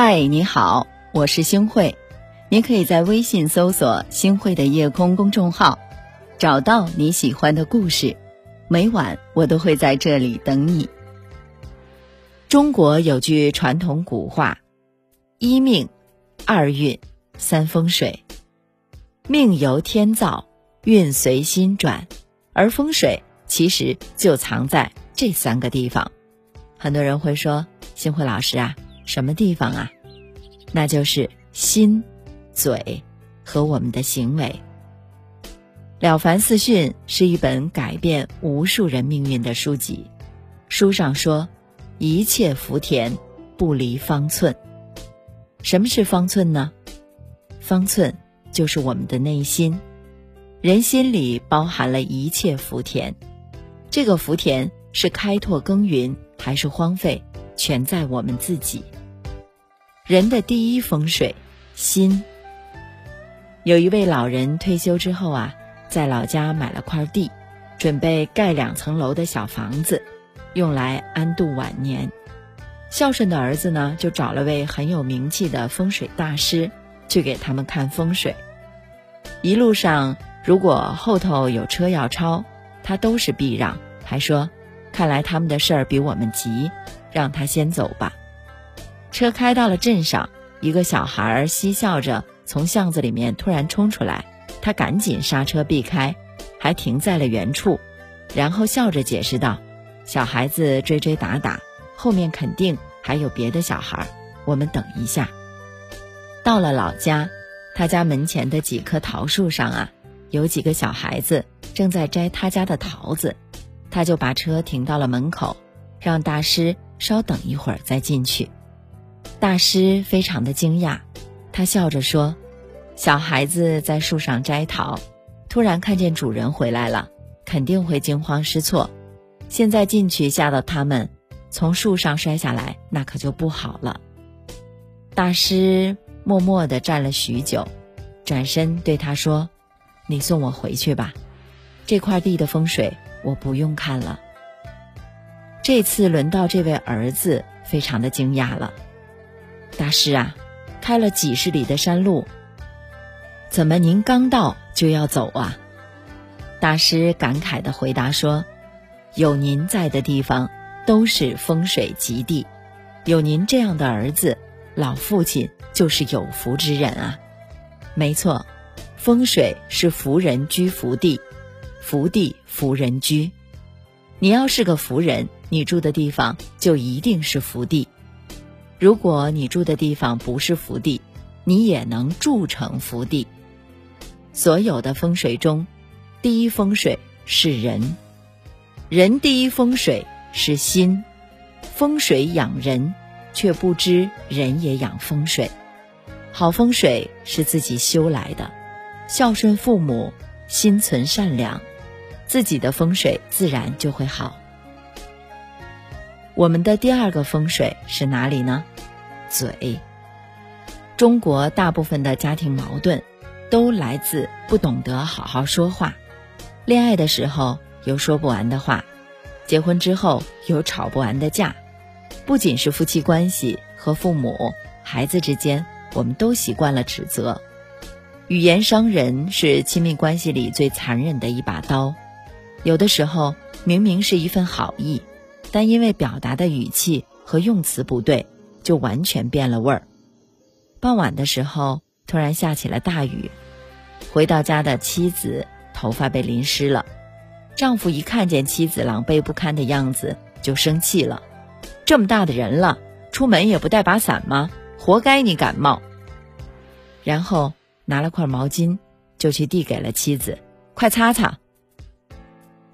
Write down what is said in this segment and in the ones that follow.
嗨，你好，我是星慧。您可以在微信搜索“星慧的夜空”公众号，找到你喜欢的故事。每晚我都会在这里等你。中国有句传统古话：“一命，二运，三风水。”命由天造，运随心转，而风水其实就藏在这三个地方。很多人会说：“星慧老师啊。”什么地方啊？那就是心、嘴和我们的行为。《了凡四训》是一本改变无数人命运的书籍。书上说：“一切福田，不离方寸。”什么是方寸呢？方寸就是我们的内心。人心里包含了一切福田，这个福田是开拓耕耘还是荒废，全在我们自己。人的第一风水，心。有一位老人退休之后啊，在老家买了块地，准备盖两层楼的小房子，用来安度晚年。孝顺的儿子呢，就找了位很有名气的风水大师，去给他们看风水。一路上，如果后头有车要超，他都是避让，还说：“看来他们的事儿比我们急，让他先走吧。”车开到了镇上，一个小孩嬉笑着从巷子里面突然冲出来，他赶紧刹车避开，还停在了原处，然后笑着解释道：“小孩子追追打打，后面肯定还有别的小孩，我们等一下。”到了老家，他家门前的几棵桃树上啊，有几个小孩子正在摘他家的桃子，他就把车停到了门口，让大师稍等一会儿再进去。大师非常的惊讶，他笑着说：“小孩子在树上摘桃，突然看见主人回来了，肯定会惊慌失措。现在进去吓到他们，从树上摔下来，那可就不好了。”大师默默地站了许久，转身对他说：“你送我回去吧，这块地的风水我不用看了。”这次轮到这位儿子，非常的惊讶了。大师啊，开了几十里的山路，怎么您刚到就要走啊？大师感慨的回答说：“有您在的地方都是风水极地，有您这样的儿子，老父亲就是有福之人啊。没错，风水是福人居福地，福地福人居。你要是个福人，你住的地方就一定是福地。”如果你住的地方不是福地，你也能住成福地。所有的风水中，第一风水是人，人第一风水是心。风水养人，却不知人也养风水。好风水是自己修来的，孝顺父母，心存善良，自己的风水自然就会好。我们的第二个风水是哪里呢？嘴。中国大部分的家庭矛盾，都来自不懂得好好说话。恋爱的时候有说不完的话，结婚之后有吵不完的架。不仅是夫妻关系和父母、孩子之间，我们都习惯了指责。语言伤人是亲密关系里最残忍的一把刀。有的时候明明是一份好意。但因为表达的语气和用词不对，就完全变了味儿。傍晚的时候，突然下起了大雨，回到家的妻子头发被淋湿了。丈夫一看见妻子狼狈不堪的样子，就生气了：“这么大的人了，出门也不带把伞吗？活该你感冒。”然后拿了块毛巾，就去递给了妻子：“快擦擦。”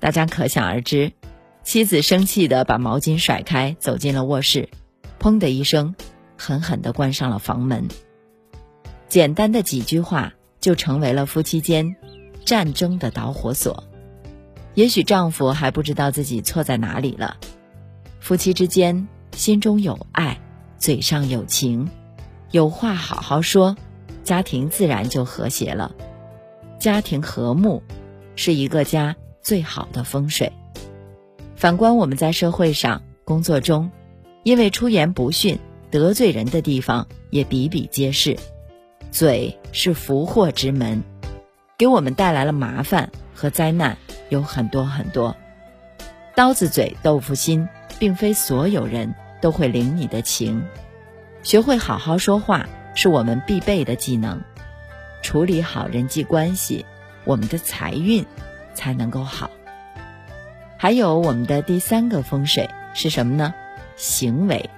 大家可想而知。妻子生气的把毛巾甩开，走进了卧室，砰的一声，狠狠的关上了房门。简单的几句话就成为了夫妻间战争的导火索。也许丈夫还不知道自己错在哪里了。夫妻之间心中有爱，嘴上有情，有话好好说，家庭自然就和谐了。家庭和睦，是一个家最好的风水。反观我们在社会上、工作中，因为出言不逊，得罪人的地方也比比皆是。嘴是福祸之门，给我们带来了麻烦和灾难有很多很多。刀子嘴豆腐心，并非所有人都会领你的情。学会好好说话是我们必备的技能。处理好人际关系，我们的财运才能够好。还有我们的第三个风水是什么呢？行为，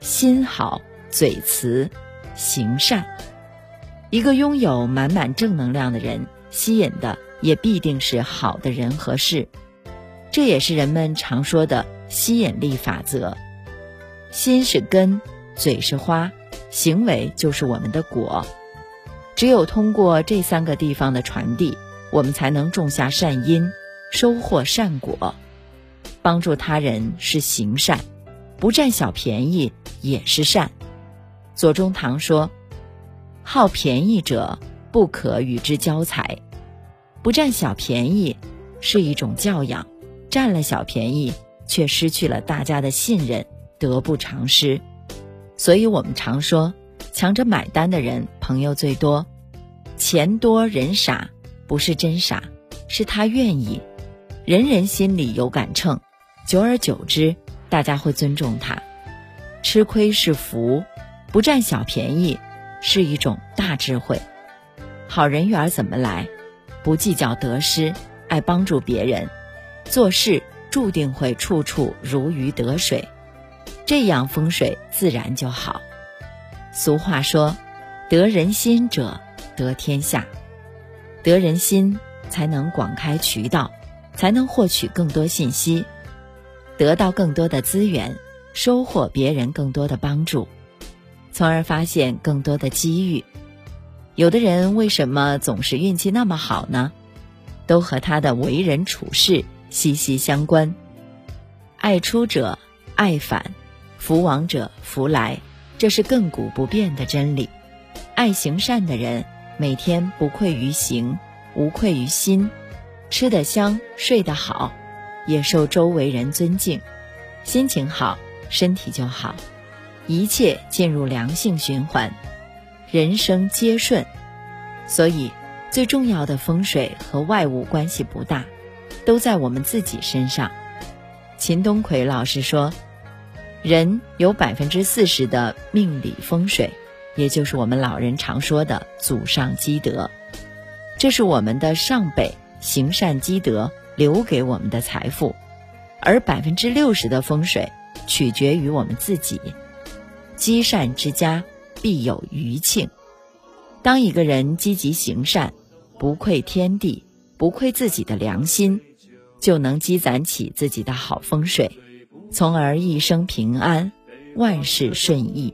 心好，嘴慈，行善。一个拥有满满正能量的人，吸引的也必定是好的人和事。这也是人们常说的吸引力法则。心是根，嘴是花，行为就是我们的果。只有通过这三个地方的传递，我们才能种下善因，收获善果。帮助他人是行善，不占小便宜也是善。左宗棠说。好便宜者不可与之交财，不占小便宜是一种教养，占了小便宜却失去了大家的信任，得不偿失。所以我们常说，抢着买单的人朋友最多，钱多人傻，不是真傻，是他愿意。人人心里有杆秤，久而久之，大家会尊重他。吃亏是福，不占小便宜。是一种大智慧，好人缘怎么来？不计较得失，爱帮助别人，做事注定会处处如鱼得水，这样风水自然就好。俗话说：“得人心者得天下。”得人心才能广开渠道，才能获取更多信息，得到更多的资源，收获别人更多的帮助。从而发现更多的机遇。有的人为什么总是运气那么好呢？都和他的为人处事息息相关。爱出者爱返，福往者福来，这是亘古不变的真理。爱行善的人，每天不愧于行，无愧于心，吃得香，睡得好，也受周围人尊敬。心情好，身体就好。一切进入良性循环，人生皆顺。所以，最重要的风水和外物关系不大，都在我们自己身上。秦东魁老师说，人有百分之四十的命理风水，也就是我们老人常说的祖上积德，这是我们的上辈行善积德留给我们的财富，而百分之六十的风水取决于我们自己。积善之家必有余庆。当一个人积极行善，不愧天地，不愧自己的良心，就能积攒起自己的好风水，从而一生平安，万事顺意。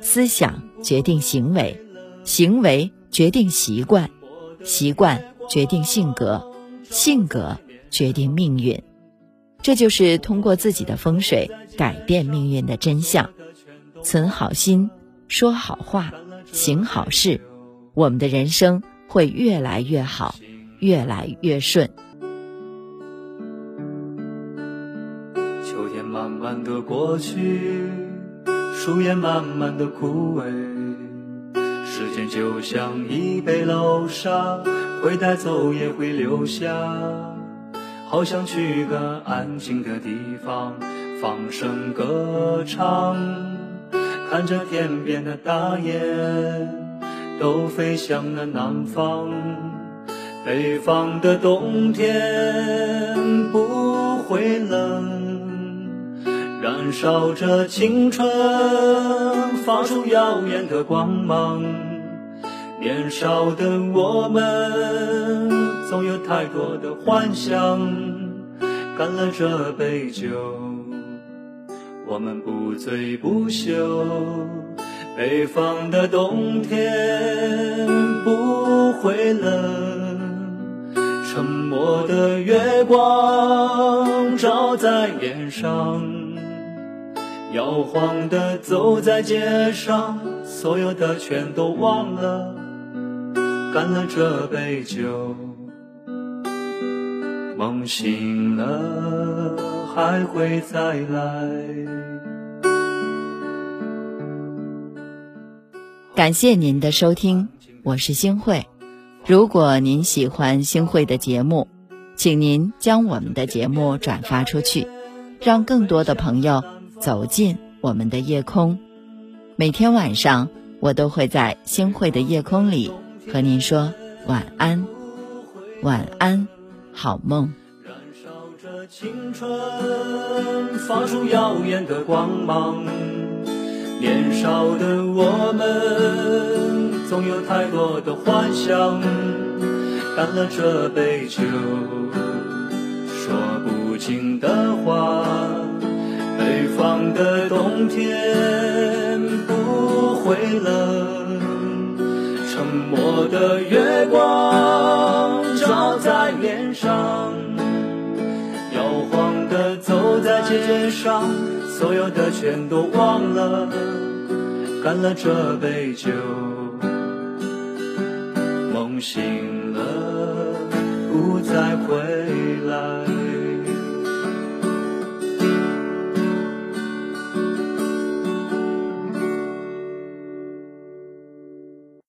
思想决定行为，行为决定习惯，习惯决定性格，性格决定命运。这就是通过自己的风水改变命运的真相。存好心，说好话，行好事，我们的人生会越来越好，越来越顺。秋天慢慢的过去，树叶慢慢的枯萎，时间就像一杯老沙，会带走也会留下。好想去个安静的地方，放声歌唱。看着天边的大雁，都飞向了南方。北方的冬天不会冷，燃烧着青春，发出耀眼的光芒。年少的我们，总有太多的幻想。干了这杯酒。我们不醉不休，北方的冬天不会冷，沉默的月光照在脸上，摇晃的走在街上，所有的全都忘了，干了这杯酒，梦醒了。还会再来。感谢您的收听，我是星慧。如果您喜欢星慧的节目，请您将我们的节目转发出去，让更多的朋友走进我们的夜空。每天晚上，我都会在星慧的夜空里和您说晚安，晚安，好梦。燃烧着青春，发出耀眼的光芒。年少的我们，总有太多的幻想。干了这杯酒，说不尽的话。北方的冬天不会冷，沉默的月光照在脸上。摇晃的走在街上，所有的全都忘了。干了这杯酒，梦醒了，不再回。